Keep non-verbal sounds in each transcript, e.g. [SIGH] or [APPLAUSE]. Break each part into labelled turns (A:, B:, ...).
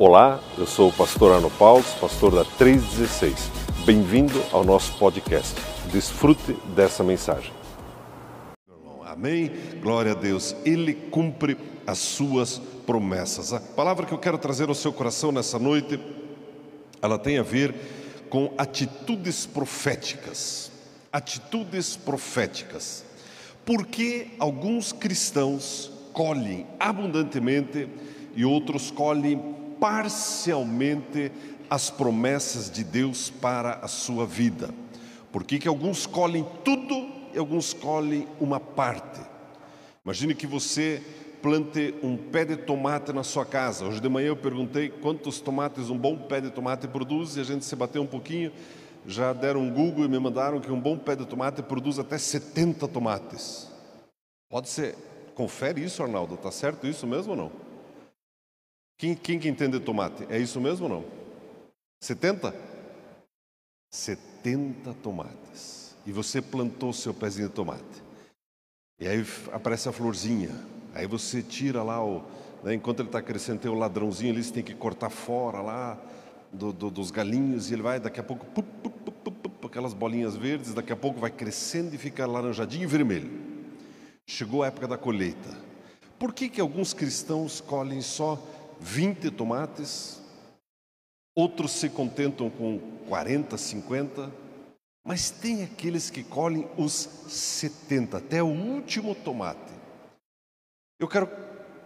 A: Olá, eu sou o pastor Arno Paulo, pastor da 316. Bem-vindo ao nosso podcast. Desfrute dessa mensagem.
B: Amém? Glória a Deus. Ele cumpre as suas promessas. A palavra que eu quero trazer ao seu coração nessa noite, ela tem a ver com atitudes proféticas. Atitudes proféticas. Porque alguns cristãos colhem abundantemente e outros colhem parcialmente as promessas de Deus para a sua vida. Por que, que alguns colhem tudo e alguns colhem uma parte? Imagine que você plante um pé de tomate na sua casa. Hoje de manhã eu perguntei quantos tomates um bom pé de tomate produz e a gente se bateu um pouquinho. Já deram um Google e me mandaram que um bom pé de tomate produz até 70 tomates. Pode ser. Confere isso, Arnaldo. Está certo isso mesmo ou não? Quem, quem que entende tomate? É isso mesmo ou não? 70? 70 tomates. E você plantou seu pezinho de tomate. E aí aparece a florzinha. Aí você tira lá o. Né, enquanto ele está crescendo, tem o ladrãozinho ali, você tem que cortar fora lá do, do, dos galinhos. E ele vai, daqui a pouco, aquelas bolinhas verdes. Daqui a pouco vai crescendo e fica laranjadinho e vermelho. Chegou a época da colheita. Por que, que alguns cristãos colhem só 20 tomates, outros se contentam com 40, 50, mas tem aqueles que colhem os 70, até o último tomate. Eu quero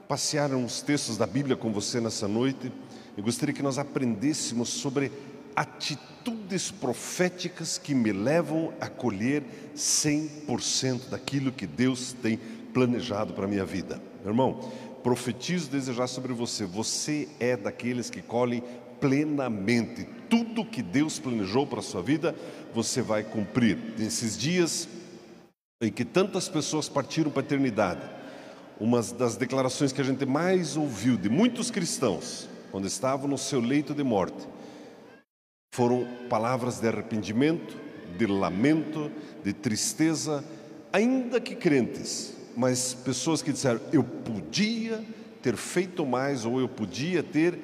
B: passear uns textos da Bíblia com você nessa noite. Eu gostaria que nós aprendêssemos sobre atitudes proféticas que me levam a colher 100% daquilo que Deus tem planejado para a minha vida. Meu irmão, profetizo desejar sobre você. Você é daqueles que colhem plenamente tudo que Deus planejou para a sua vida, você vai cumprir. Nesses dias em que tantas pessoas partiram para a eternidade, uma das declarações que a gente mais ouviu de muitos cristãos, quando estavam no seu leito de morte, foram palavras de arrependimento, de lamento, de tristeza, ainda que crentes, mas pessoas que disseram: eu podia ter feito mais ou eu podia ter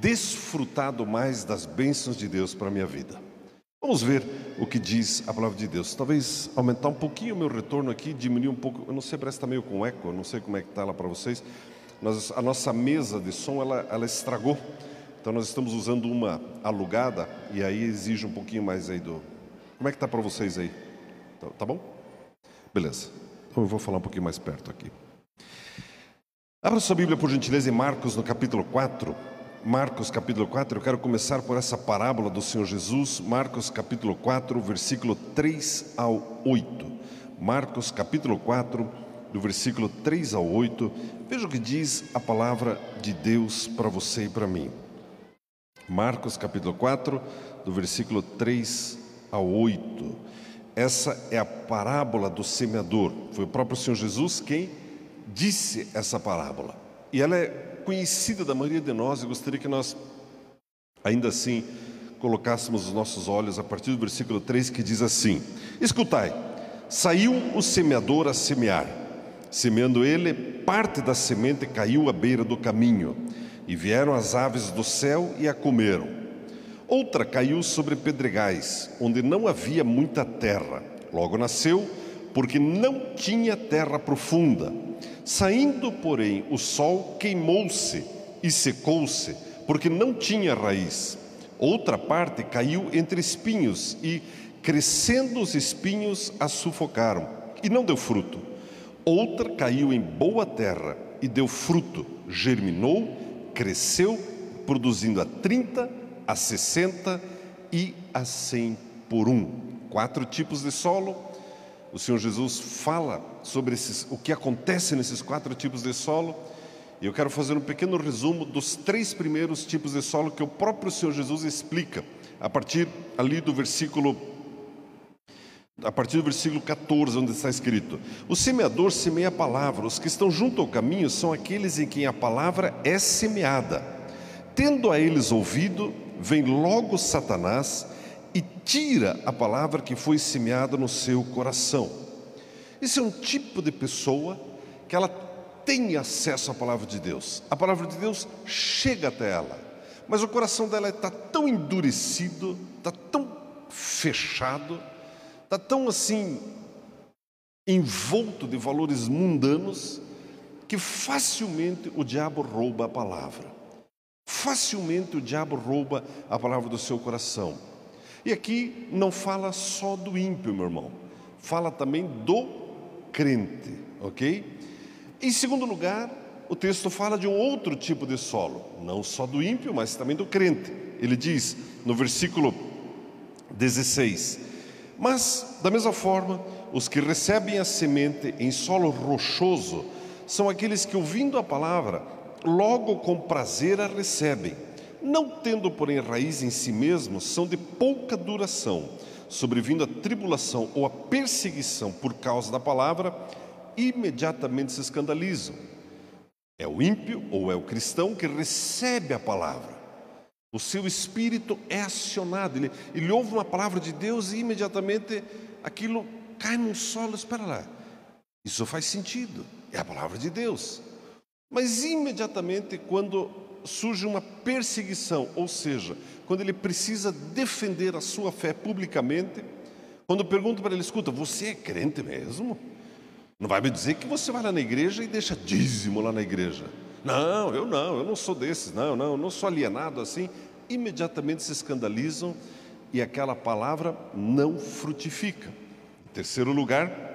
B: desfrutado mais das bênçãos de Deus para a minha vida. Vamos ver o que diz a palavra de Deus. Talvez aumentar um pouquinho o meu retorno aqui, diminuir um pouco. Eu não sei, parece que está meio com eco, eu não sei como é que está lá para vocês. Nós, a nossa mesa de som ela, ela estragou. Então nós estamos usando uma alugada e aí exige um pouquinho mais aí do. Como é que está para vocês aí? Tá, tá bom? Beleza. Eu vou falar um pouquinho mais perto aqui. Abra sua Bíblia, por gentileza, em Marcos, no capítulo 4. Marcos, capítulo 4. Eu quero começar por essa parábola do Senhor Jesus. Marcos, capítulo 4, versículo 3 ao 8. Marcos, capítulo 4, do versículo 3 ao 8. Veja o que diz a palavra de Deus para você e para mim. Marcos, capítulo 4, do versículo 3 ao 8. Essa é a parábola do semeador. Foi o próprio Senhor Jesus quem disse essa parábola. E ela é conhecida da maioria de nós e gostaria que nós, ainda assim, colocássemos os nossos olhos a partir do versículo 3 que diz assim: Escutai, saiu o semeador a semear. Semeando ele, parte da semente caiu à beira do caminho, e vieram as aves do céu e a comeram. Outra caiu sobre pedregais, onde não havia muita terra. Logo nasceu, porque não tinha terra profunda. Saindo, porém, o sol queimou-se e secou-se, porque não tinha raiz. Outra parte caiu entre espinhos e, crescendo os espinhos, a sufocaram e não deu fruto. Outra caiu em boa terra e deu fruto, germinou, cresceu, produzindo a trinta, a 60 e a 100 por um. Quatro tipos de solo. O Senhor Jesus fala sobre esses, o que acontece nesses quatro tipos de solo. E eu quero fazer um pequeno resumo dos três primeiros tipos de solo que o próprio Senhor Jesus explica, a partir ali do versículo a partir do versículo 14, onde está escrito: O semeador semeia a palavra, os que estão junto ao caminho são aqueles em quem a palavra é semeada. Tendo a eles ouvido, vem logo Satanás e tira a palavra que foi semeada no seu coração. Esse é um tipo de pessoa que ela tem acesso à palavra de Deus. A palavra de Deus chega até ela. Mas o coração dela está tão endurecido, está tão fechado, está tão assim envolto de valores mundanos que facilmente o diabo rouba a palavra. Facilmente o diabo rouba a palavra do seu coração. E aqui não fala só do ímpio, meu irmão, fala também do crente, ok? Em segundo lugar, o texto fala de um outro tipo de solo, não só do ímpio, mas também do crente. Ele diz no versículo 16: Mas, da mesma forma, os que recebem a semente em solo rochoso são aqueles que, ouvindo a palavra, logo com prazer a recebem. Não tendo, porém, raiz em si mesmos, são de pouca duração. Sobrevindo a tribulação ou a perseguição por causa da palavra, imediatamente se escandalizam. É o ímpio ou é o cristão que recebe a palavra. O seu espírito é acionado, ele, ele ouve uma palavra de Deus e imediatamente aquilo cai num solo. Espera lá, isso faz sentido, é a palavra de Deus. Mas imediatamente, quando surge uma perseguição, ou seja, quando ele precisa defender a sua fé publicamente, quando pergunto para ele: escuta, você é crente mesmo? Não vai me dizer que você vai lá na igreja e deixa dízimo lá na igreja. Não, eu não, eu não sou desses, não, não, eu não sou alienado assim. Imediatamente se escandalizam e aquela palavra não frutifica. Em terceiro lugar,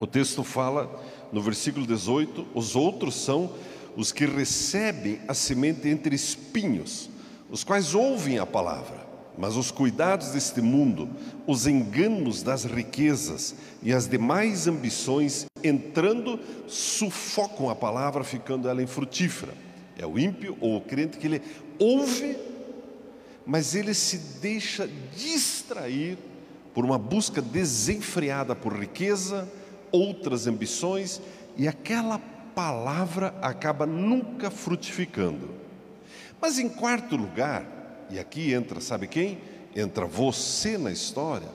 B: o texto fala no versículo 18: os outros são os que recebem a semente entre espinhos, os quais ouvem a palavra mas os cuidados deste mundo, os enganos das riquezas e as demais ambições, entrando, sufocam a palavra, ficando ela infrutífera. É o ímpio ou o crente que ele ouve, mas ele se deixa distrair por uma busca desenfreada por riqueza, outras ambições, e aquela palavra acaba nunca frutificando. Mas em quarto lugar, e aqui entra, sabe quem? Entra você na história.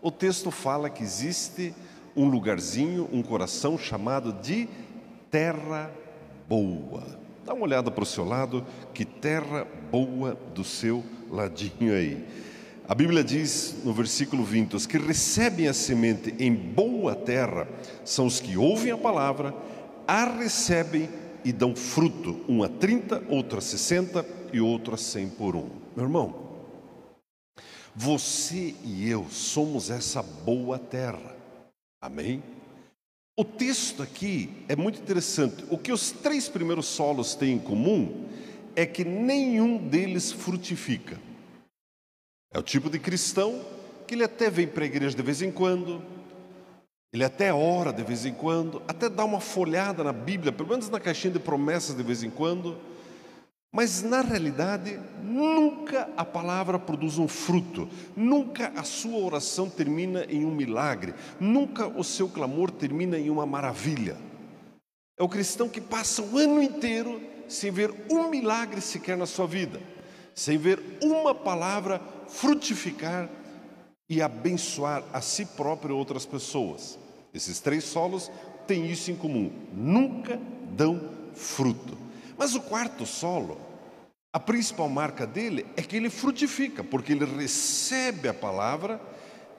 B: O texto fala que existe um lugarzinho, um coração chamado de terra boa. Dá uma olhada para o seu lado, que terra boa do seu ladinho aí. A Bíblia diz no versículo 20: os que recebem a semente em boa terra são os que ouvem a palavra, a recebem e dão fruto, um a 30, outro a 60 e outro a 100 por um. Meu irmão, você e eu somos essa boa terra. Amém? O texto aqui é muito interessante. O que os três primeiros solos têm em comum é que nenhum deles frutifica. É o tipo de cristão que ele até vem para a igreja de vez em quando, ele até ora de vez em quando, até dá uma folhada na Bíblia, pelo menos na caixinha de promessas de vez em quando, mas na realidade, nunca a palavra produz um fruto, nunca a sua oração termina em um milagre, nunca o seu clamor termina em uma maravilha. É o cristão que passa o ano inteiro sem ver um milagre sequer na sua vida, sem ver uma palavra frutificar e abençoar a si próprio e outras pessoas. Esses três solos têm isso em comum: nunca dão fruto. Mas o quarto solo, a principal marca dele é que ele frutifica, porque ele recebe a palavra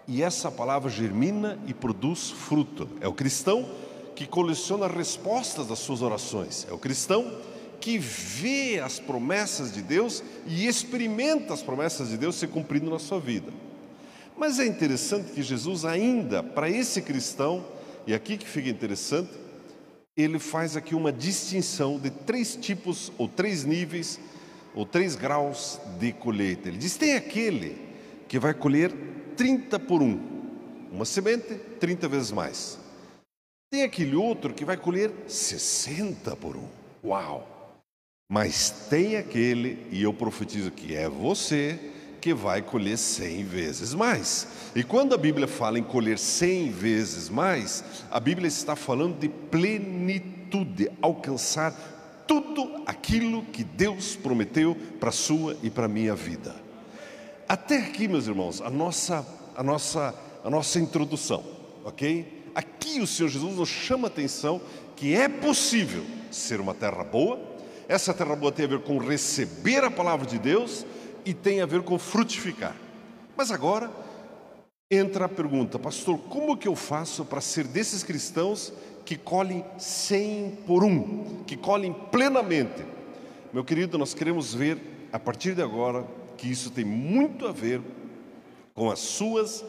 B: e essa palavra germina e produz fruto. É o cristão que coleciona respostas das suas orações, é o cristão que vê as promessas de Deus e experimenta as promessas de Deus se cumprindo na sua vida. Mas é interessante que Jesus, ainda para esse cristão, e aqui que fica interessante, ele faz aqui uma distinção de três tipos, ou três níveis, ou três graus de colheita. Ele diz: tem aquele que vai colher 30 por um, uma semente, 30 vezes mais. Tem aquele outro que vai colher 60 por um. Uau! Mas tem aquele, e eu profetizo que é você, que vai colher cem vezes mais. E quando a Bíblia fala em colher cem vezes mais, a Bíblia está falando de plenitude, alcançar tudo aquilo que Deus prometeu para a sua e para a minha vida. Até aqui, meus irmãos, a nossa, a nossa, a nossa introdução, ok? aqui o Senhor Jesus nos chama a atenção que é possível ser uma terra boa. Essa terra boa tem a ver com receber a palavra de Deus e tem a ver com frutificar. Mas agora entra a pergunta, pastor, como que eu faço para ser desses cristãos que colhem cem por um, que colhem plenamente? Meu querido, nós queremos ver a partir de agora que isso tem muito a ver com as suas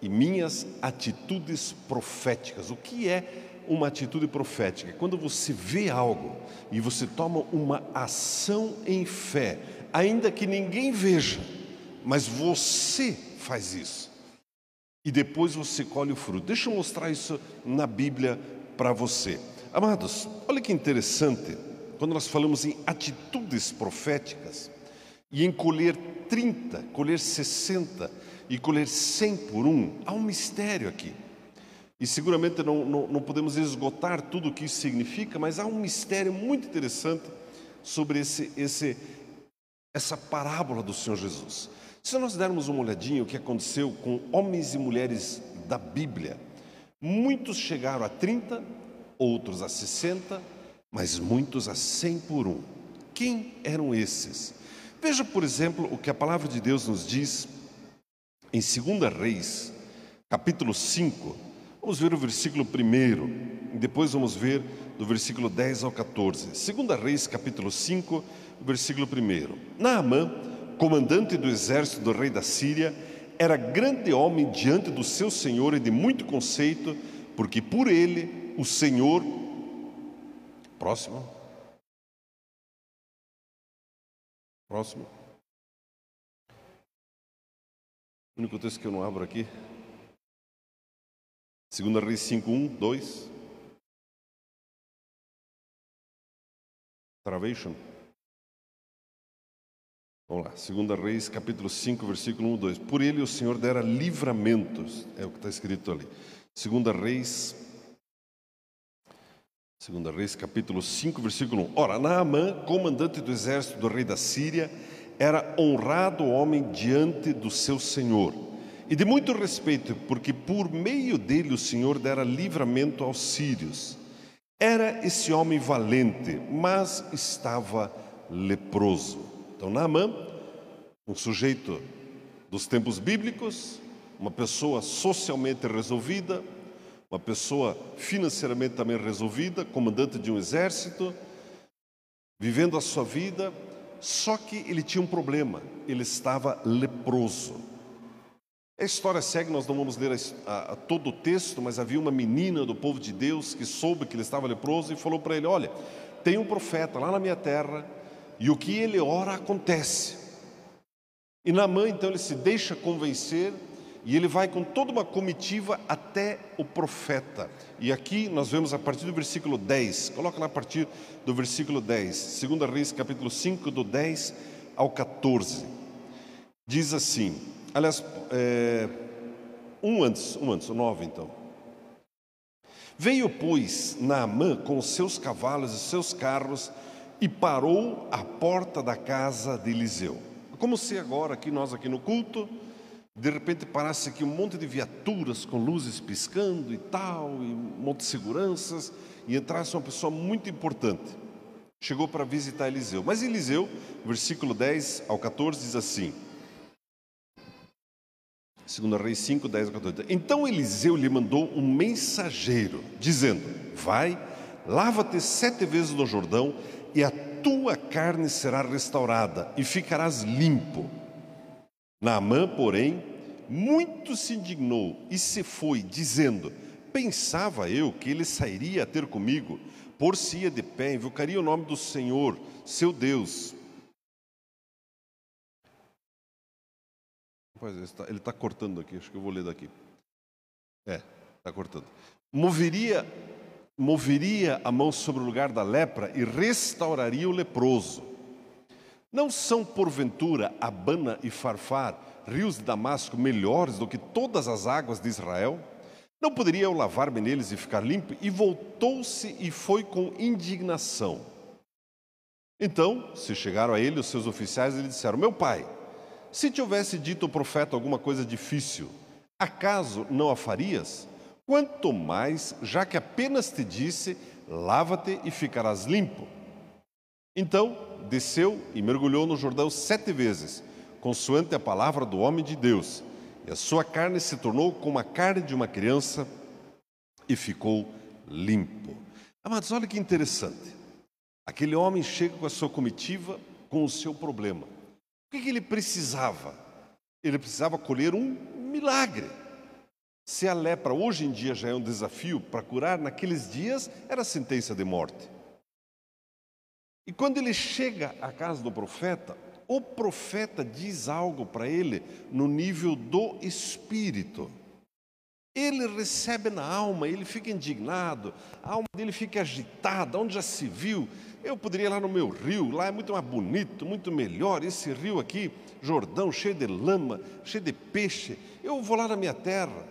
B: e minhas atitudes proféticas. O que é uma atitude profética? Quando você vê algo e você toma uma ação em fé, ainda que ninguém veja, mas você faz isso. E depois você colhe o fruto. Deixa eu mostrar isso na Bíblia para você. Amados, olha que interessante, quando nós falamos em atitudes proféticas e em colher 30, colher 60 e colher 100 por um, há um mistério aqui. E seguramente não, não, não podemos esgotar tudo o que isso significa, mas há um mistério muito interessante sobre esse, esse, essa parábola do Senhor Jesus. Se nós dermos uma olhadinha o que aconteceu com homens e mulheres da Bíblia, muitos chegaram a 30, outros a 60, mas muitos a 100 por um. Quem eram esses? Veja, por exemplo, o que a palavra de Deus nos diz em 2 Reis, capítulo 5. Vamos ver o versículo 1 e depois vamos ver do versículo 10 ao 14. 2 Reis, capítulo 5, versículo 1. Naamã, comandante do exército do rei da Síria, era grande homem diante do seu senhor e de muito conceito, porque por ele o Senhor. Próximo. Próximo. O único texto que eu não abro aqui. 2 Reis 5, 1, 2. Travation. Vamos lá, 2 Reis, capítulo 5, versículo 1, 2. Por ele o Senhor dera livramentos, é o que está escrito ali. 2 Reis, 2 Reis, capítulo 5, versículo 1. Ora, Naamã, comandante do exército do rei da Síria, era honrado homem diante do seu senhor, e de muito respeito, porque por meio dele o Senhor dera livramento aos sírios. Era esse homem valente, mas estava leproso. Então, Naamã, um sujeito dos tempos bíblicos, uma pessoa socialmente resolvida, uma pessoa financeiramente também resolvida, comandante de um exército, vivendo a sua vida, só que ele tinha um problema, ele estava leproso. A história segue, nós não vamos ler a, a, a todo o texto, mas havia uma menina do povo de Deus que soube que ele estava leproso e falou para ele: Olha, tem um profeta lá na minha terra e o que ele ora acontece. E Naamã, então, ele se deixa convencer e ele vai com toda uma comitiva até o profeta. E aqui nós vemos a partir do versículo 10, coloca lá a partir do versículo 10, 2 Reis capítulo 5, do 10 ao 14. Diz assim, aliás, é, um antes, um antes, o 9 então. Veio, pois, Naamã com seus cavalos e seus carros e parou à porta da casa de Eliseu. Como se agora, aqui nós aqui no culto, de repente parasse aqui um monte de viaturas com luzes piscando e tal, e um monte de seguranças, e entrasse uma pessoa muito importante. Chegou para visitar Eliseu. Mas Eliseu, versículo 10 ao 14, diz assim: 2 Reis 5, 10 ao 14. Então Eliseu lhe mandou um mensageiro, dizendo: Vai, lava-te sete vezes no Jordão, e a tua carne será restaurada, e ficarás limpo. Naamã, porém, muito se indignou e se foi, dizendo: Pensava eu que ele sairia a ter comigo, por-se-ia de pé, invocaria o nome do Senhor, seu Deus. Ele está cortando aqui, acho que eu vou ler daqui. É, está cortando. Moveria, moveria a mão sobre o lugar da lepra e restauraria o leproso. Não são, porventura, Abana e Farfar, rios de Damasco, melhores do que todas as águas de Israel? Não poderia eu lavar-me neles e ficar limpo? E voltou-se e foi com indignação. Então, se chegaram a ele os seus oficiais e lhe disseram: Meu pai, se te houvesse dito o profeta alguma coisa difícil, acaso não a farias? Quanto mais, já que apenas te disse: lava-te e ficarás limpo. Então desceu e mergulhou no Jordão sete vezes, consoante a palavra do homem de Deus, e a sua carne se tornou como a carne de uma criança e ficou limpo. Amados, olha que interessante. Aquele homem chega com a sua comitiva, com o seu problema. O que, ele precisava? Ele precisava colher um milagre. Se a lepra hoje em dia já é um desafio para curar, naqueles dias era sentença de morte. E quando ele chega à casa do profeta, o profeta diz algo para ele no nível do espírito. Ele recebe na alma, ele fica indignado, a alma dele fica agitada, onde já se viu. Eu poderia ir lá no meu rio, lá é muito mais bonito, muito melhor. Esse rio aqui, Jordão, cheio de lama, cheio de peixe. Eu vou lá na minha terra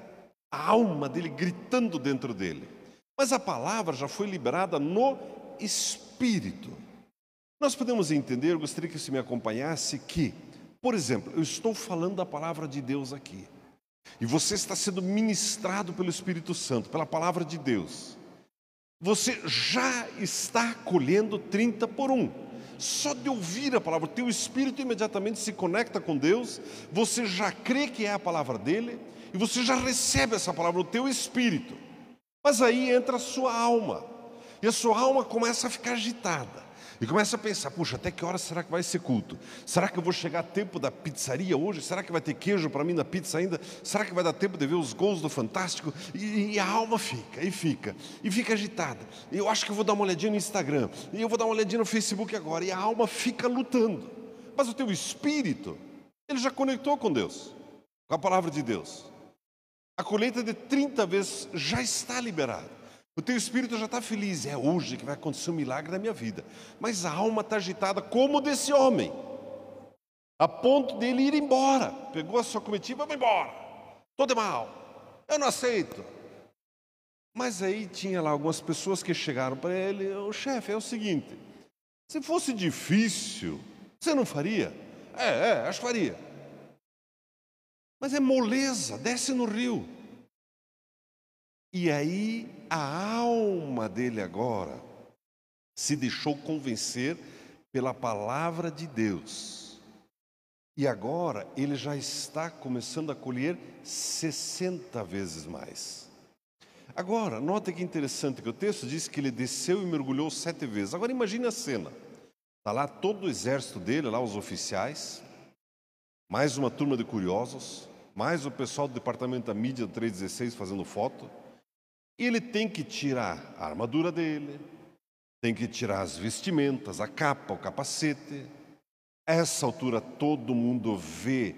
B: a alma dele gritando dentro dele. Mas a palavra já foi liberada no espírito. Nós podemos entender, eu gostaria que você me acompanhasse, que, por exemplo, eu estou falando da palavra de Deus aqui. E você está sendo ministrado pelo Espírito Santo, pela palavra de Deus. Você já está colhendo 30 por 1. Só de ouvir a palavra, o teu espírito imediatamente se conecta com Deus, você já crê que é a palavra dele, e você já recebe essa palavra no teu espírito. Mas aí entra a sua alma, e a sua alma começa a ficar agitada. E começa a pensar: puxa, até que hora será que vai ser culto? Será que eu vou chegar a tempo da pizzaria hoje? Será que vai ter queijo para mim na pizza ainda? Será que vai dar tempo de ver os gols do Fantástico? E, e, a alma fica, e fica, e fica agitada. E eu acho que eu vou dar uma olhadinha no Instagram, e eu vou dar uma olhadinha no Facebook agora, e a alma fica lutando. Mas o teu espírito, ele já conectou com Deus, com a palavra de Deus. A colheita de 30 vezes já está liberada. O teu espírito já está feliz. É hoje que vai acontecer um milagre na minha vida. Mas a alma está agitada como desse homem. A ponto dele ir embora. Pegou a sua comitiva, vai embora. Todo mal. Eu não aceito. Mas aí tinha lá algumas pessoas que chegaram para ele: o chefe, é o seguinte. Se fosse difícil, você não faria? É, é, acho que faria. Mas é moleza, desce no rio. E aí a alma dele agora se deixou convencer pela palavra de Deus. E agora ele já está começando a colher 60 vezes mais. Agora, nota que interessante que o texto diz que ele desceu e mergulhou sete vezes. Agora imagine a cena. Está lá todo o exército dele, lá os oficiais, mais uma turma de curiosos, mais o pessoal do departamento da mídia do 316 fazendo foto. Ele tem que tirar a armadura dele, tem que tirar as vestimentas, a capa, o capacete. A essa altura todo mundo vê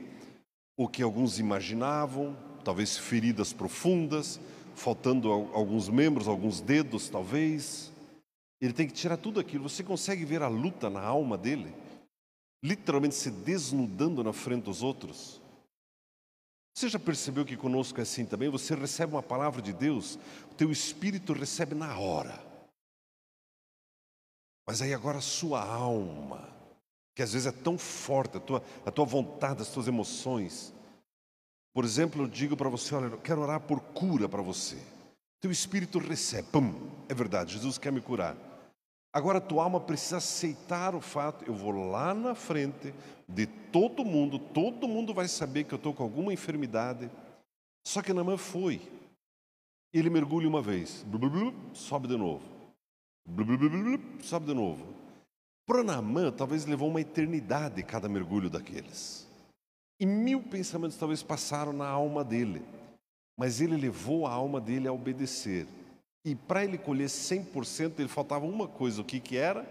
B: o que alguns imaginavam, talvez feridas profundas, faltando alguns membros, alguns dedos, talvez. Ele tem que tirar tudo aquilo. Você consegue ver a luta na alma dele? Literalmente se desnudando na frente dos outros. Você já percebeu que conosco é assim também? Você recebe uma palavra de Deus, o teu espírito recebe na hora. Mas aí agora a sua alma, que às vezes é tão forte, a tua, a tua vontade, as tuas emoções. Por exemplo, eu digo para você, olha, eu quero orar por cura para você. Teu espírito recebe, pum, é verdade, Jesus quer me curar. Agora tua alma precisa aceitar o fato, eu vou lá na frente de todo mundo, todo mundo vai saber que eu estou com alguma enfermidade. Só que Namã foi. Ele mergulha uma vez, sobe de novo, sobe de novo. Para Namã, talvez levou uma eternidade cada mergulho daqueles. E mil pensamentos talvez passaram na alma dele. Mas ele levou a alma dele a obedecer. E para ele colher 100%, ele faltava uma coisa: o que, que era?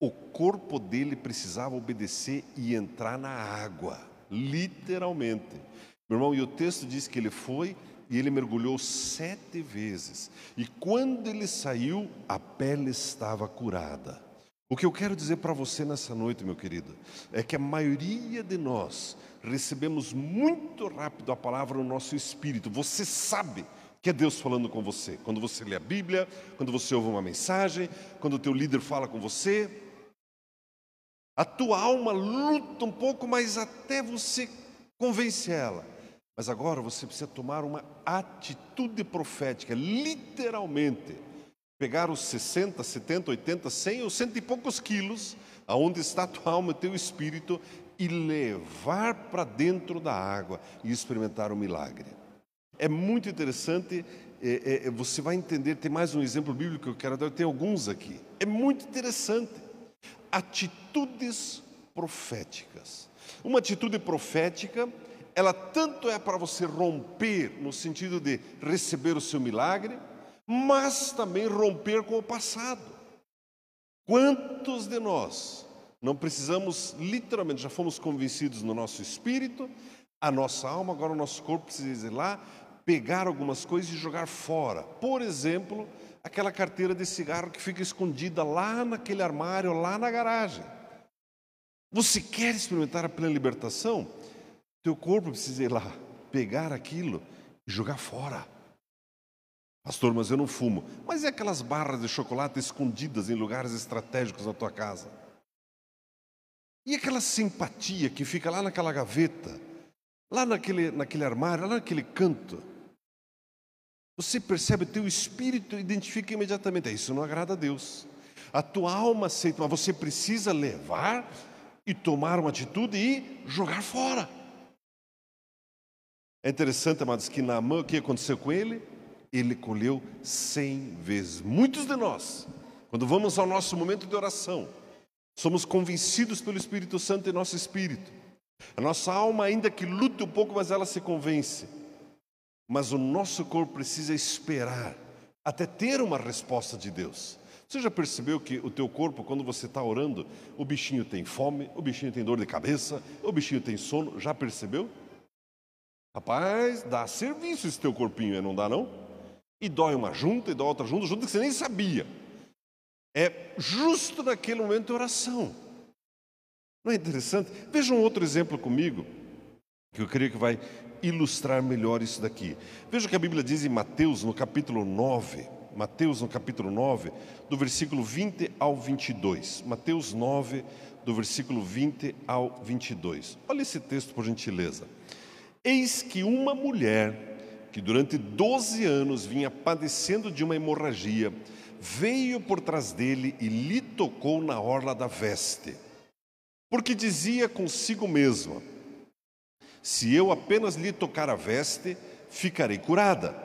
B: O corpo dele precisava obedecer e entrar na água, literalmente. Meu irmão, e o texto diz que ele foi e ele mergulhou sete vezes. E quando ele saiu, a pele estava curada. O que eu quero dizer para você nessa noite, meu querido, é que a maioria de nós recebemos muito rápido a palavra no nosso espírito. Você sabe que é Deus falando com você. Quando você lê a Bíblia, quando você ouve uma mensagem, quando o teu líder fala com você, a tua alma luta um pouco, mas até você convence ela. Mas agora você precisa tomar uma atitude profética, literalmente. Pegar os 60, 70, 80, 100 ou cento e poucos quilos, aonde está a tua alma e teu espírito, e levar para dentro da água e experimentar o milagre. É muito interessante, é, é, você vai entender. Tem mais um exemplo bíblico que eu quero dar, tem alguns aqui. É muito interessante. Atitudes proféticas. Uma atitude profética, ela tanto é para você romper, no sentido de receber o seu milagre, mas também romper com o passado. Quantos de nós não precisamos, literalmente, já fomos convencidos no nosso espírito, a nossa alma, agora o nosso corpo precisa ir lá, pegar algumas coisas e jogar fora. Por exemplo, aquela carteira de cigarro que fica escondida lá naquele armário, lá na garagem. Você quer experimentar a plena libertação? Teu corpo precisa ir lá, pegar aquilo e jogar fora. Pastor, mas eu não fumo. Mas é aquelas barras de chocolate escondidas em lugares estratégicos na tua casa. E aquela simpatia que fica lá naquela gaveta, lá naquele, naquele armário, lá naquele canto. Você percebe, teu espírito identifica imediatamente, isso não agrada a Deus. A tua alma aceita, mas você precisa levar e tomar uma atitude e jogar fora. É interessante, amados, que Naamã, o que aconteceu com ele? Ele colheu cem vezes. Muitos de nós, quando vamos ao nosso momento de oração, somos convencidos pelo Espírito Santo em nosso espírito. A nossa alma, ainda que lute um pouco, mas ela se convence. Mas o nosso corpo precisa esperar até ter uma resposta de Deus. Você já percebeu que o teu corpo, quando você está orando, o bichinho tem fome, o bichinho tem dor de cabeça, o bichinho tem sono? Já percebeu? Rapaz, dá serviço esse teu corpinho, não dá não? E dói uma junta, e dói outra junta, junta que você nem sabia. É justo naquele momento de oração. Não é interessante? Veja um outro exemplo comigo, que eu creio que vai ilustrar melhor isso daqui. Veja o que a Bíblia diz em Mateus, no capítulo 9. Mateus no capítulo 9, do versículo 20 ao 22. Mateus 9, do versículo 20 ao 22. Olha esse texto, por gentileza. Eis que uma mulher que durante 12 anos vinha padecendo de uma hemorragia, veio por trás dele e lhe tocou na orla da veste. Porque dizia consigo mesma: Se eu apenas lhe tocar a veste, ficarei curada.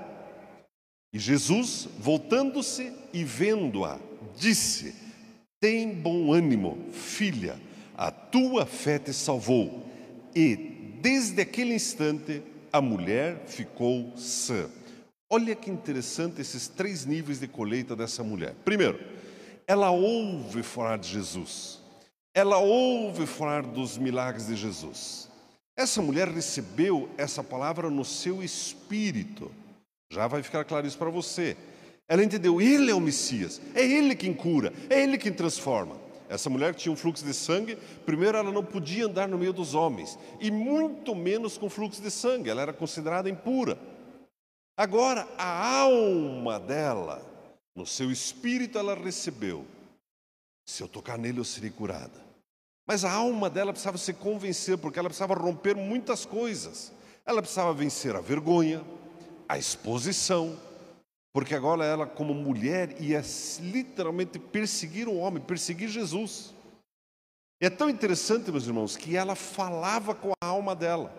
B: E Jesus, voltando-se e vendo-a, disse: Tem bom ânimo, filha, a tua fé te salvou. E desde aquele instante a mulher ficou sã. Olha que interessante esses três níveis de colheita dessa mulher. Primeiro, ela ouve falar de Jesus. Ela ouve falar dos milagres de Jesus. Essa mulher recebeu essa palavra no seu espírito. Já vai ficar claro isso para você. Ela entendeu, ele é o Messias, é ele quem cura, é ele quem transforma. Essa mulher tinha um fluxo de sangue, primeiro ela não podia andar no meio dos homens, e muito menos com fluxo de sangue, ela era considerada impura. Agora, a alma dela, no seu espírito, ela recebeu: se eu tocar nele, eu serei curada. Mas a alma dela precisava se convencer, porque ela precisava romper muitas coisas. Ela precisava vencer a vergonha, a exposição, porque agora ela, como mulher, ia literalmente perseguir o homem, perseguir Jesus. E é tão interessante, meus irmãos, que ela falava com a alma dela.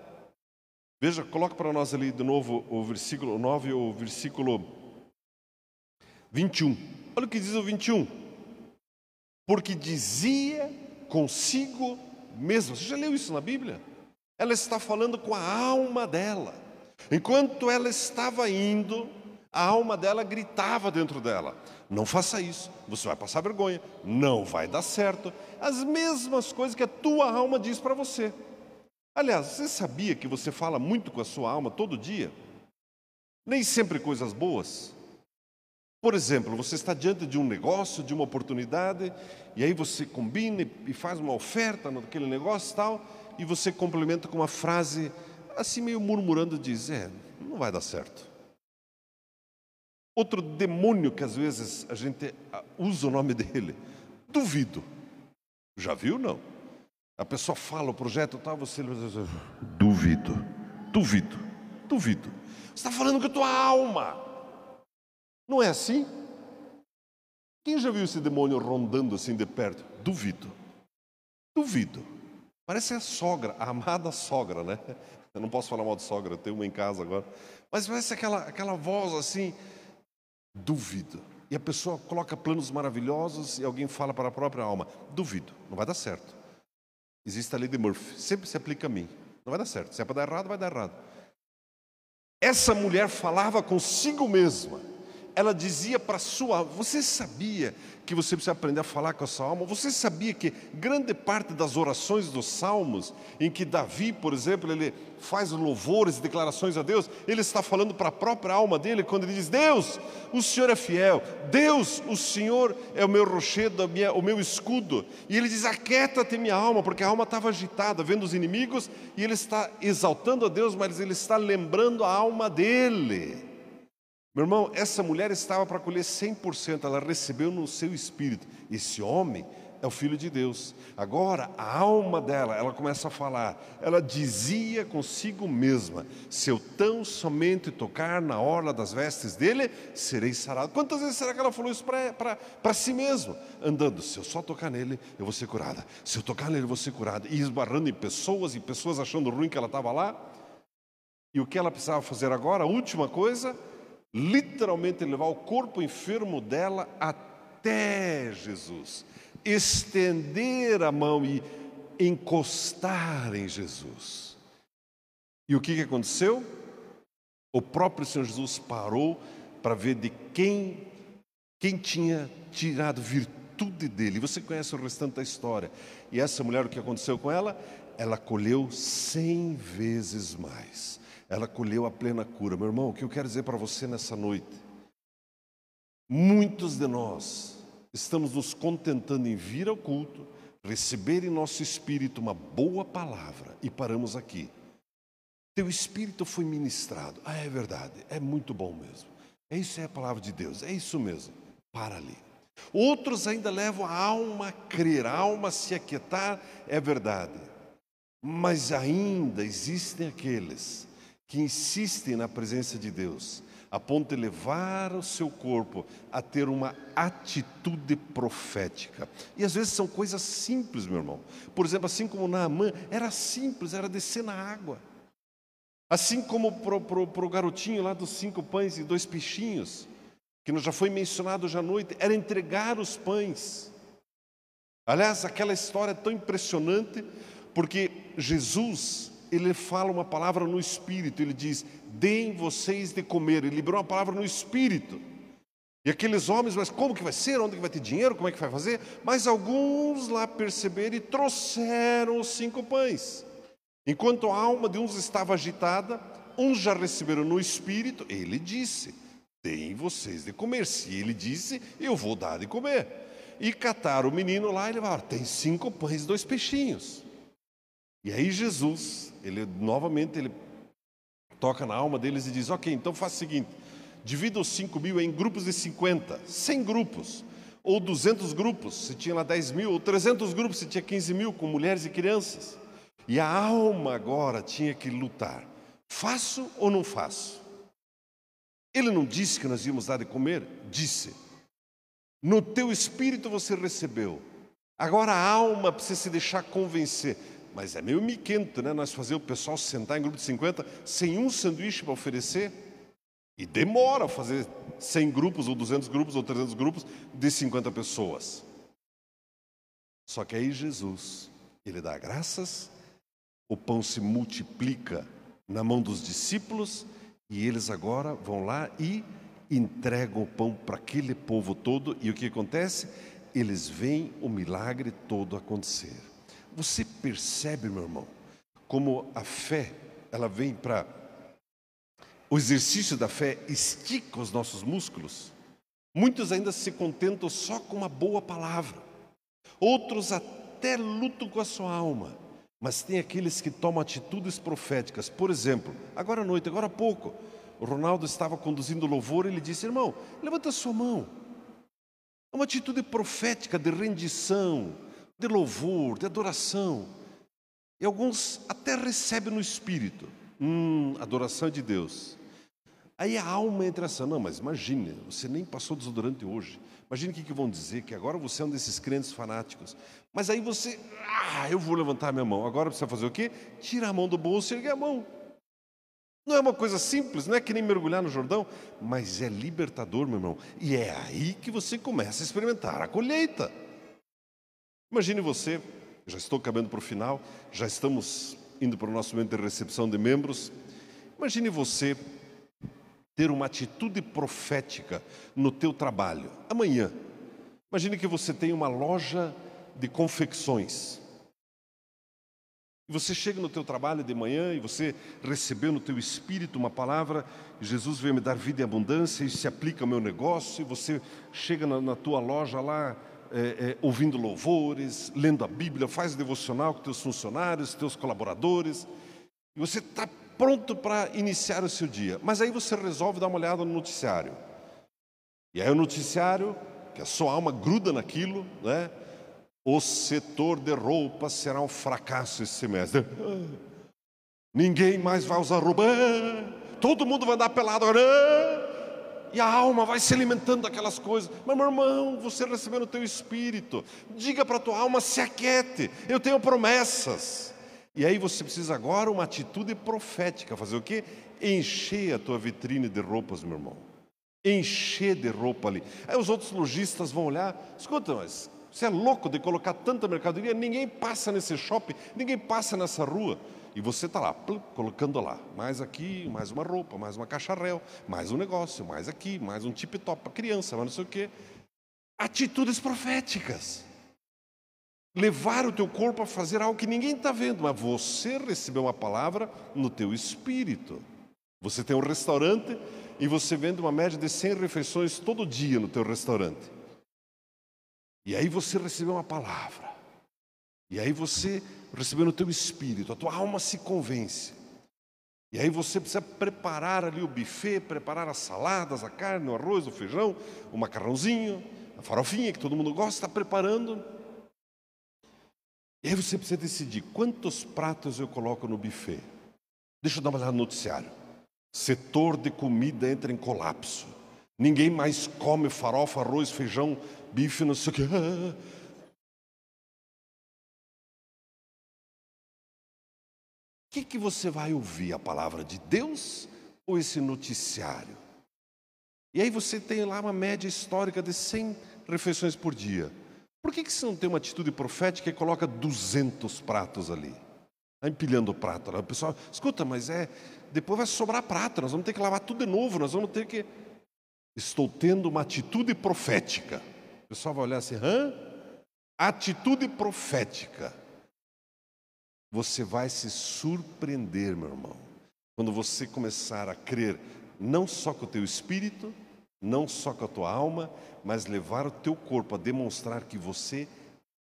B: Veja, coloca para nós ali de novo o versículo 9, o versículo 21. Olha o que diz o 21. Porque dizia consigo mesma. Você já leu isso na Bíblia? Ela está falando com a alma dela. Enquanto ela estava indo, a alma dela gritava dentro dela: Não faça isso, você vai passar vergonha, não vai dar certo. As mesmas coisas que a tua alma diz para você. Aliás, você sabia que você fala muito com a sua alma todo dia? Nem sempre coisas boas. Por exemplo, você está diante de um negócio, de uma oportunidade, e aí você combina e faz uma oferta naquele negócio tal, e você complementa com uma frase assim meio murmurando, diz: É, não vai dar certo. Outro demônio que às vezes a gente ah, usa o nome dele, duvido. Já viu? Não. A pessoa fala o projeto tal, você duvido, duvido. Duvido. Você está falando com a tua alma. Não é assim? Quem já viu esse demônio rondando assim de perto? Duvido. Duvido. Parece a sogra, a amada sogra, né? Eu não posso falar mal de sogra, eu tenho uma em casa agora. Mas parece aquela, aquela voz assim, duvido. E a pessoa coloca planos maravilhosos e alguém fala para a própria alma: duvido, não vai dar certo. Existe a lei de Murphy, sempre se aplica a mim. Não vai dar certo. Se é para dar errado, vai dar errado. Essa mulher falava consigo mesma ela dizia para sua alma: Você sabia que você precisa aprender a falar com a sua alma? Você sabia que grande parte das orações dos salmos, em que Davi, por exemplo, ele faz louvores e declarações a Deus, ele está falando para a própria alma dele quando ele diz: Deus, o Senhor é fiel, Deus, o Senhor é o meu rochedo, o meu escudo. E ele diz: Aquieta-te, minha alma, porque a alma estava agitada, vendo os inimigos, e ele está exaltando a Deus, mas ele está lembrando a alma dele. Meu irmão, essa mulher estava para colher 100%, ela recebeu no seu espírito. Esse homem é o filho de Deus. Agora, a alma dela, ela começa a falar. Ela dizia consigo mesma: Se eu tão somente tocar na orla das vestes dele, serei sarado. Quantas vezes será que ela falou isso para si mesma? Andando, se eu só tocar nele, eu vou ser curada. Se eu tocar nele, eu vou ser curada. E esbarrando em pessoas e pessoas achando ruim que ela estava lá. E o que ela precisava fazer agora? A última coisa literalmente levar o corpo enfermo dela até Jesus, estender a mão e encostar em Jesus. E o que, que aconteceu? O próprio Senhor Jesus parou para ver de quem, quem tinha tirado virtude dele. Você conhece o restante da história. E essa mulher, o que aconteceu com ela? Ela colheu cem vezes mais ela colheu a plena cura. Meu irmão, o que eu quero dizer para você nessa noite? Muitos de nós estamos nos contentando em vir ao culto, receber em nosso espírito uma boa palavra e paramos aqui. Teu espírito foi ministrado. Ah, é verdade, é muito bom mesmo. É isso é a palavra de Deus, é isso mesmo. Para ali. Outros ainda levam a alma a crer, a alma a se aquietar, é verdade. Mas ainda existem aqueles que insistem na presença de Deus, a ponto de levar o seu corpo a ter uma atitude profética. E às vezes são coisas simples, meu irmão. Por exemplo, assim como Naamã, era simples, era descer na água. Assim como para o garotinho lá dos cinco pães e dois peixinhos, que já foi mencionado hoje à noite, era entregar os pães. Aliás, aquela história é tão impressionante, porque Jesus ele fala uma palavra no espírito, ele diz: "Deem vocês de comer". Ele liberou uma palavra no espírito. E aqueles homens, mas como que vai ser? Onde que vai ter dinheiro? Como é que vai fazer? Mas alguns lá perceberam e trouxeram os cinco pães. Enquanto a alma de uns estava agitada, uns já receberam no espírito, ele disse: Deem vocês de comer. Se ele disse, eu vou dar de comer. E cataram o menino lá e levaram: Tem cinco pães e dois peixinhos. E aí Jesus, ele novamente ele toca na alma deles e diz: Ok, então faça o seguinte: divida os 5 mil em grupos de 50, 100 grupos, ou 200 grupos, se tinha lá 10 mil, ou 300 grupos, se tinha 15 mil, com mulheres e crianças. E a alma agora tinha que lutar: faço ou não faço? Ele não disse que nós íamos dar de comer? Disse. No teu espírito você recebeu. Agora a alma precisa se deixar convencer. Mas é meio miquento, né? Nós fazer o pessoal sentar em grupo de 50 sem um sanduíche para oferecer. E demora fazer 100 grupos, ou 200 grupos, ou 300 grupos de 50 pessoas. Só que aí Jesus, ele dá graças, o pão se multiplica na mão dos discípulos, e eles agora vão lá e entregam o pão para aquele povo todo, e o que acontece? Eles veem o milagre todo acontecer. Você percebe, meu irmão, como a fé, ela vem para. O exercício da fé estica os nossos músculos. Muitos ainda se contentam só com uma boa palavra. Outros até lutam com a sua alma. Mas tem aqueles que tomam atitudes proféticas. Por exemplo, agora à noite, agora há pouco, o Ronaldo estava conduzindo louvor e ele disse: Irmão, levanta a sua mão. É uma atitude profética de rendição, de louvor, de adoração. E alguns até recebem no espírito, Hum, adoração de Deus. Aí a alma entra assim, não, mas imagine, você nem passou desodorante hoje. Imagine o que, que vão dizer, que agora você é um desses crentes fanáticos. Mas aí você, ah, eu vou levantar minha mão. Agora precisa fazer o quê? Tira a mão do bolso e erguer a mão. Não é uma coisa simples, não é que nem mergulhar no Jordão, mas é libertador, meu irmão. E é aí que você começa a experimentar a colheita. Imagine você, já estou caminhando para o final, já estamos indo para o nosso momento de recepção de membros. Imagine você ter uma atitude profética no teu trabalho. Amanhã, imagine que você tem uma loja de confecções. E você chega no teu trabalho de manhã e você recebeu no teu espírito uma palavra, Jesus veio me dar vida e abundância, e se aplica ao meu negócio, e você chega na, na tua loja lá, é, é, ouvindo louvores, lendo a Bíblia, faz devocional com teus funcionários, teus colaboradores, e você está pronto para iniciar o seu dia. Mas aí você resolve dar uma olhada no noticiário. E aí o noticiário, que a sua alma gruda naquilo, né? O setor de roupas será um fracasso esse semestre. Ninguém mais vai usar roupa. Todo mundo vai andar pelado agora. E a alma vai se alimentando daquelas coisas. Mas, meu irmão, você recebeu no teu espírito. Diga para a tua alma, se aquiete. Eu tenho promessas. E aí você precisa agora uma atitude profética, fazer o quê? Encher a tua vitrine de roupas, meu irmão. Encher de roupa ali. Aí os outros lojistas vão olhar, escuta, mas você é louco de colocar tanta mercadoria, ninguém passa nesse shopping, ninguém passa nessa rua. E você está lá, plum, colocando lá, mais aqui, mais uma roupa, mais uma caixa réu, mais um negócio, mais aqui, mais um tip-top para criança, mas não sei o quê. Atitudes proféticas levar o teu corpo a fazer algo que ninguém está vendo, mas você recebeu uma palavra no teu espírito. Você tem um restaurante e você vende uma média de 100 refeições todo dia no teu restaurante. E aí você recebeu uma palavra. E aí você recebeu no teu espírito, a tua alma se convence. E aí você precisa preparar ali o buffet, preparar as saladas, a carne, o arroz, o feijão, o macarrãozinho, a farofinha que todo mundo gosta, está preparando. E aí você precisa decidir quantos pratos eu coloco no buffet. Deixa eu dar uma olhada no noticiário. Setor de comida entra em colapso. Ninguém mais come farofa, arroz, feijão, bife, não sei o quê. [LAUGHS] que, que você vai ouvir? A palavra de Deus ou esse noticiário? E aí você tem lá uma média histórica de 100 refeições por dia. Por que, que você não tem uma atitude profética e coloca 200 pratos ali? Está empilhando o prato. O pessoal, escuta, mas é. Depois vai sobrar prato, nós vamos ter que lavar tudo de novo, nós vamos ter que. Estou tendo uma atitude profética. O pessoal vai olhar assim, hã? Atitude profética. Você vai se surpreender, meu irmão, quando você começar a crer não só com o teu espírito, não só com a tua alma, mas levar o teu corpo a demonstrar que você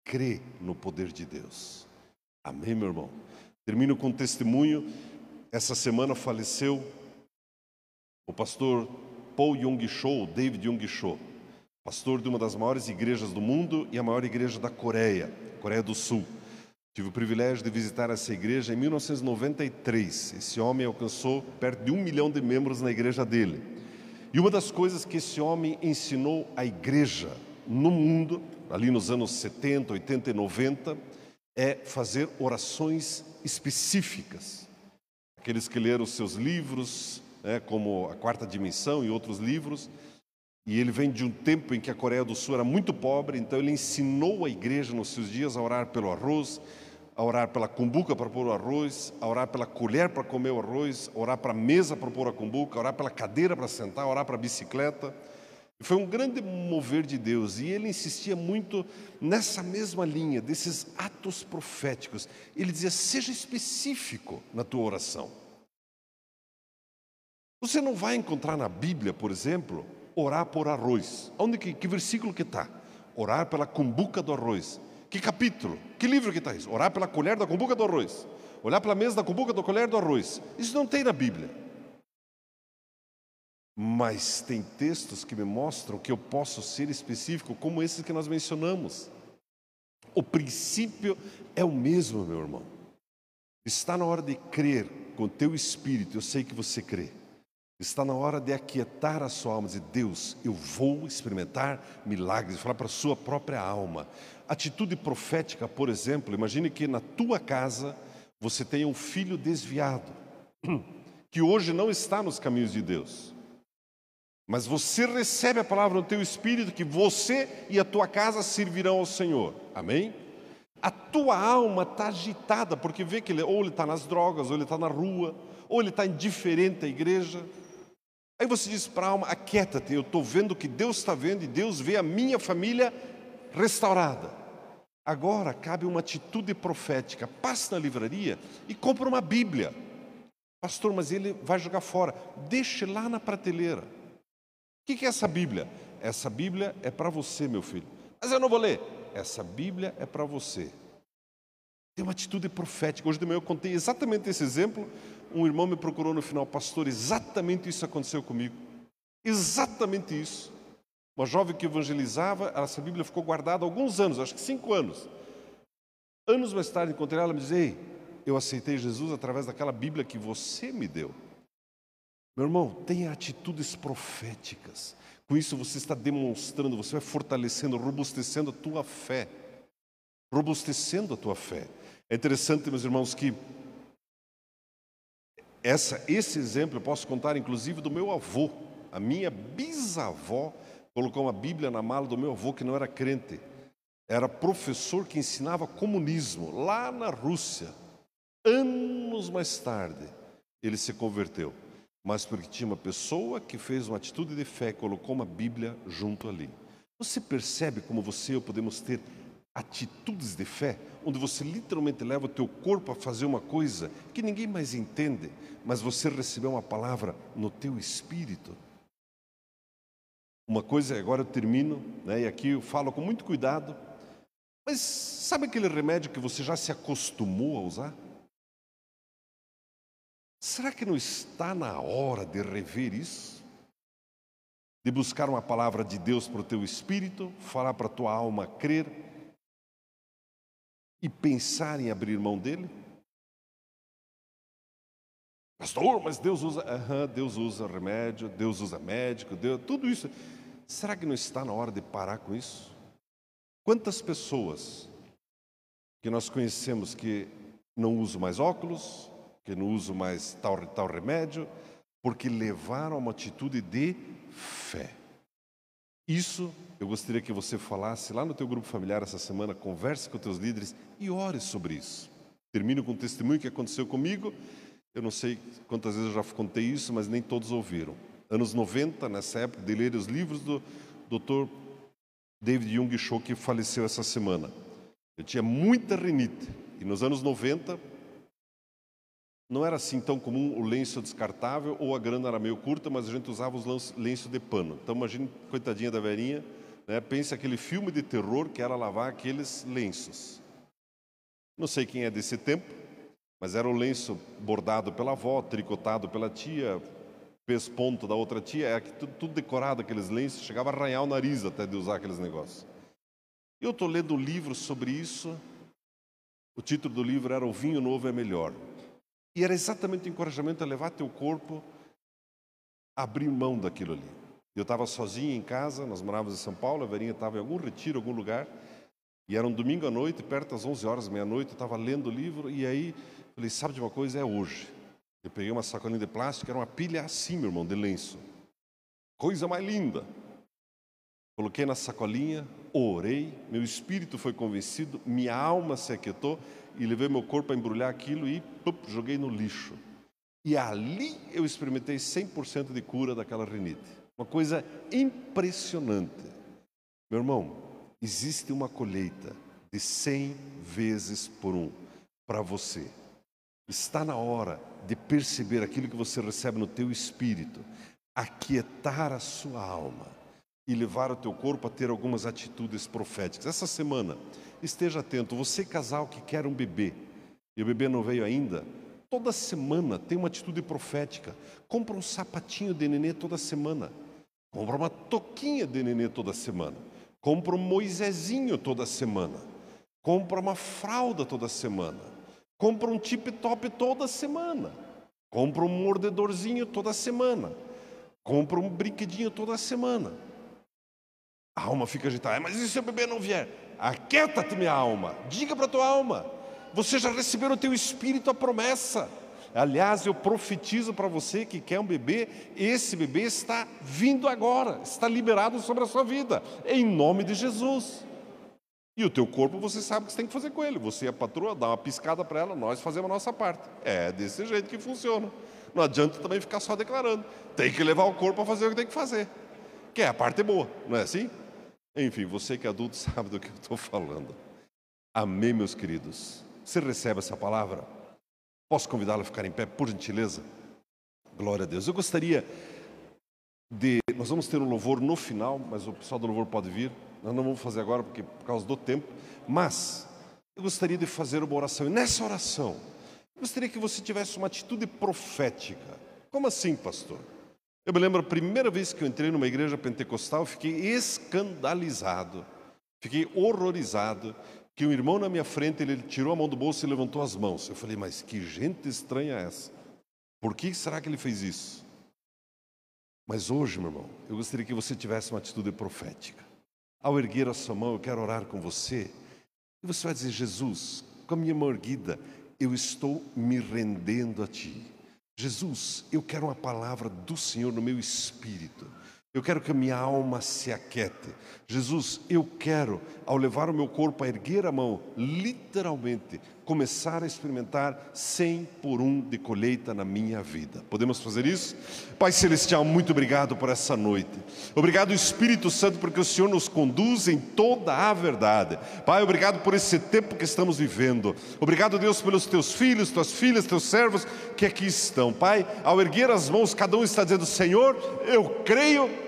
B: crê no poder de Deus. Amém, meu irmão? Termino com um testemunho. Essa semana faleceu o pastor Paul Young David Young pastor de uma das maiores igrejas do mundo e a maior igreja da Coreia, Coreia do Sul. Tive o privilégio de visitar essa igreja em 1993. Esse homem alcançou perto de um milhão de membros na igreja dele. E uma das coisas que esse homem ensinou à igreja no mundo, ali nos anos 70, 80 e 90, é fazer orações específicas. Aqueles que leram seus livros, né, como A Quarta Dimensão e outros livros, e ele vem de um tempo em que a Coreia do Sul era muito pobre, então ele ensinou a igreja nos seus dias a orar pelo arroz, a orar pela cumbuca para pôr o arroz, a orar pela colher para comer o arroz, a orar para a mesa para pôr a cumbuca, a orar pela cadeira para sentar, a orar para a bicicleta. Foi um grande mover de Deus e ele insistia muito nessa mesma linha, desses atos proféticos. Ele dizia: seja específico na tua oração. Você não vai encontrar na Bíblia, por exemplo, orar por arroz. Onde que, que versículo que está? Orar pela cumbuca do arroz. Que capítulo? Que livro que está isso? Orar pela colher da cumbuca do arroz. Olhar pela mesa da cumbuca da colher do arroz. Isso não tem na Bíblia. Mas tem textos que me mostram que eu posso ser específico, como esses que nós mencionamos. O princípio é o mesmo, meu irmão. Está na hora de crer com teu espírito, eu sei que você crê. Está na hora de aquietar a sua alma e dizer: Deus, eu vou experimentar milagres, falar para a sua própria alma. Atitude profética, por exemplo, imagine que na tua casa você tenha um filho desviado, [CLEARS THROAT] que hoje não está nos caminhos de Deus. Mas você recebe a palavra no teu espírito que você e a tua casa servirão ao Senhor. Amém? A tua alma está agitada, porque vê que ele, ou ele está nas drogas, ou ele está na rua, ou ele está indiferente à igreja. Aí você diz para a alma: aquieta-te, eu estou vendo o que Deus está vendo e Deus vê a minha família restaurada. Agora cabe uma atitude profética. Passe na livraria e compra uma Bíblia. Pastor, mas ele vai jogar fora. Deixe lá na prateleira. O que é essa Bíblia? Essa Bíblia é para você, meu filho. Mas eu não vou ler. Essa Bíblia é para você. Tem uma atitude profética. Hoje de manhã eu contei exatamente esse exemplo. Um irmão me procurou no final, pastor, exatamente isso aconteceu comigo. Exatamente isso. Uma jovem que evangelizava, essa Bíblia ficou guardada alguns anos, acho que cinco anos. Anos mais tarde encontrei ela e me disse: Ei, eu aceitei Jesus através daquela Bíblia que você me deu. Meu irmão, tenha atitudes proféticas. Com isso você está demonstrando, você vai fortalecendo, robustecendo a tua fé. Robustecendo a tua fé. É interessante, meus irmãos, que essa, esse exemplo eu posso contar inclusive do meu avô. A minha bisavó colocou uma Bíblia na mala do meu avô que não era crente. Era professor que ensinava comunismo lá na Rússia. Anos mais tarde, ele se converteu mas porque tinha uma pessoa que fez uma atitude de fé, colocou uma Bíblia junto ali. Você percebe como você e eu podemos ter atitudes de fé, onde você literalmente leva o teu corpo a fazer uma coisa que ninguém mais entende, mas você recebeu uma palavra no teu espírito. Uma coisa, agora eu termino, né, e aqui eu falo com muito cuidado, mas sabe aquele remédio que você já se acostumou a usar? Será que não está na hora de rever isso? De buscar uma palavra de Deus para o teu espírito, falar para a tua alma crer e pensar em abrir mão dele? Pastor, mas Deus usa, uhum, Deus usa remédio, Deus usa médico, Deus, tudo isso. Será que não está na hora de parar com isso? Quantas pessoas que nós conhecemos que não usam mais óculos, que não uso mais tal, tal remédio, porque levaram a uma atitude de fé. Isso eu gostaria que você falasse lá no teu grupo familiar essa semana, converse com teus líderes e ore sobre isso. Termino com um testemunho que aconteceu comigo. Eu não sei quantas vezes eu já contei isso, mas nem todos ouviram. Anos 90, nessa época de ler os livros do Dr. David Jung Cho, que faleceu essa semana. Eu tinha muita rinite. E nos anos 90, não era assim tão comum o lenço descartável ou a grana era meio curta, mas a gente usava os lenços de pano. Então imagine, coitadinha da velhinha, né? pense aquele filme de terror que era lavar aqueles lenços. Não sei quem é desse tempo, mas era o lenço bordado pela avó, tricotado pela tia, fez ponto da outra tia, é tudo, tudo decorado aqueles lenços, chegava a arranhar o nariz até de usar aqueles negócios. Eu estou lendo um livro sobre isso, o título do livro era O Vinho Novo é Melhor. E era exatamente o encorajamento a levar teu corpo a abrir mão daquilo ali. Eu estava sozinho em casa, nós morávamos em São Paulo, a Verinha estava em algum retiro, algum lugar, e era um domingo à noite, perto das 11 horas, meia-noite, eu estava lendo o livro, e aí falei, sabe de uma coisa? É hoje. Eu peguei uma sacolinha de plástico, era uma pilha assim, meu irmão, de lenço. Coisa mais linda. Coloquei na sacolinha, orei, meu espírito foi convencido, minha alma se aquietou, e levei meu corpo a embrulhar aquilo e joguei no lixo. E ali eu experimentei 100% de cura daquela rinite. Uma coisa impressionante. Meu irmão, existe uma colheita de 100 vezes por um para você. Está na hora de perceber aquilo que você recebe no teu espírito, aquietar a sua alma e levar o teu corpo a ter algumas atitudes proféticas. Essa semana, esteja atento, você casal que quer um bebê e o bebê não veio ainda, toda semana tem uma atitude profética. Compra um sapatinho de nenê toda semana. Compra uma toquinha de nenê toda semana. Compra um Moisésinho toda semana. Compra uma fralda toda semana. Compra um tip top toda semana. Compra um mordedorzinho toda semana. Compra um brinquedinho toda semana. A alma fica agitada. Mas e se o bebê não vier? Aquieta-te, minha alma. Diga para tua alma. Você já recebeu no teu espírito a promessa. Aliás, eu profetizo para você que quer um bebê, esse bebê está vindo agora, está liberado sobre a sua vida, em nome de Jesus. E o teu corpo, você sabe o que você tem que fazer com ele. Você é a patroa, dá uma piscada para ela, nós fazemos a nossa parte. É desse jeito que funciona. Não adianta também ficar só declarando. Tem que levar o corpo a fazer o que tem que fazer. Que é a parte boa, não é assim? Enfim, você que é adulto [LAUGHS] sabe do que eu estou falando. Amém, meus queridos. Você recebe essa palavra? Posso convidá-lo a ficar em pé, por gentileza? Glória a Deus. Eu gostaria de. Nós vamos ter um louvor no final, mas o pessoal do louvor pode vir. Nós não vamos fazer agora porque por causa do tempo. Mas eu gostaria de fazer uma oração. E nessa oração, eu gostaria que você tivesse uma atitude profética. Como assim, pastor? Eu me lembro a primeira vez que eu entrei numa igreja pentecostal, eu fiquei escandalizado, fiquei horrorizado que um irmão na minha frente, ele tirou a mão do bolso e levantou as mãos. Eu falei, mas que gente estranha é essa? Por que será que ele fez isso? Mas hoje, meu irmão, eu gostaria que você tivesse uma atitude profética. Ao erguer a sua mão, eu quero orar com você. E você vai dizer, Jesus, com a minha mão erguida, eu estou me rendendo a Ti. Jesus, eu quero uma palavra do Senhor no meu espírito. Eu quero que a minha alma se aquiete. Jesus, eu quero, ao levar o meu corpo a erguer a mão, literalmente, começar a experimentar 100 por um de colheita na minha vida. Podemos fazer isso? Pai Celestial, muito obrigado por essa noite. Obrigado, Espírito Santo, porque o Senhor nos conduz em toda a verdade. Pai, obrigado por esse tempo que estamos vivendo. Obrigado, Deus, pelos teus filhos, tuas filhas, teus servos que aqui estão. Pai, ao erguer as mãos, cada um está dizendo: Senhor, eu creio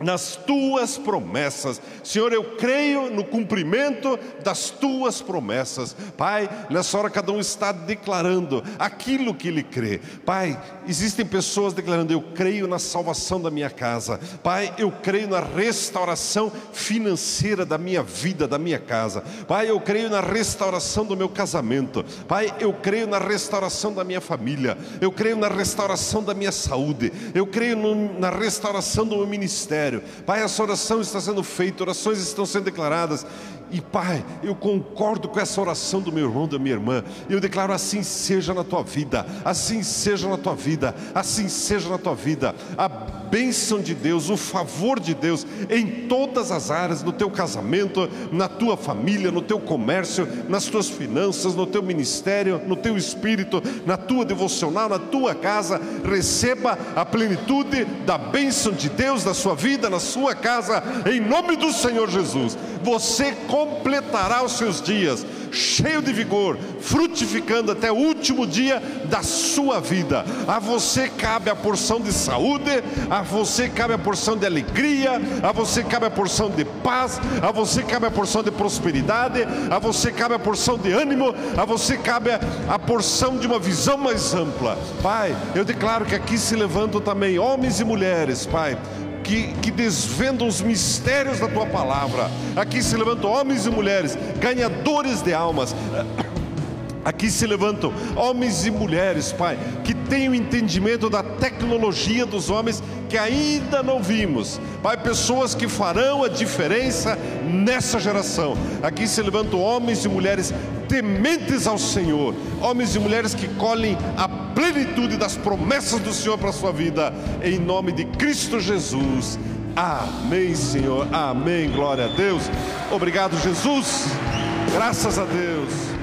B: nas tuas promessas. Senhor, eu creio no cumprimento das tuas promessas. Pai, nessa hora cada um está declarando aquilo que ele crê. Pai, existem pessoas declarando: Eu creio na salvação da minha casa. Pai, eu creio na restauração financeira da minha vida, da minha casa. Pai, eu creio na restauração do meu casamento. Pai, eu creio na restauração da minha família. Eu creio na restauração da minha saúde. Eu creio no, na restauração do meu ministério ministério. Pai, essa oração está sendo feita, orações estão sendo declaradas. E Pai, eu concordo com essa oração do meu irmão, da minha irmã. Eu declaro assim seja na tua vida, assim seja na tua vida, assim seja na tua vida. A bênção de Deus, o favor de Deus em todas as áreas, no teu casamento, na tua família, no teu comércio, nas tuas finanças, no teu ministério, no teu espírito, na tua devocional, na tua casa. Receba a plenitude da bênção de Deus na sua vida, na sua casa, em nome do Senhor Jesus. Você completará os seus dias cheio de vigor, frutificando até o último dia da sua vida. A você cabe a porção de saúde, a você cabe a porção de alegria, a você cabe a porção de paz, a você cabe a porção de prosperidade, a você cabe a porção de ânimo, a você cabe a porção de uma visão mais ampla. Pai, eu declaro que aqui se levantam também homens e mulheres, Pai que, que desvendam os mistérios da tua palavra. Aqui se levantam homens e mulheres, ganhadores de almas. Aqui se levantam homens e mulheres, Pai, que têm o entendimento da tecnologia dos homens que ainda não vimos. Pai, pessoas que farão a diferença nessa geração. Aqui se levantam homens e mulheres tementes ao Senhor, homens e mulheres que colhem a plenitude das promessas do Senhor para a sua vida, em nome de Cristo Jesus. Amém, Senhor. Amém. Glória a Deus. Obrigado, Jesus. Graças a Deus.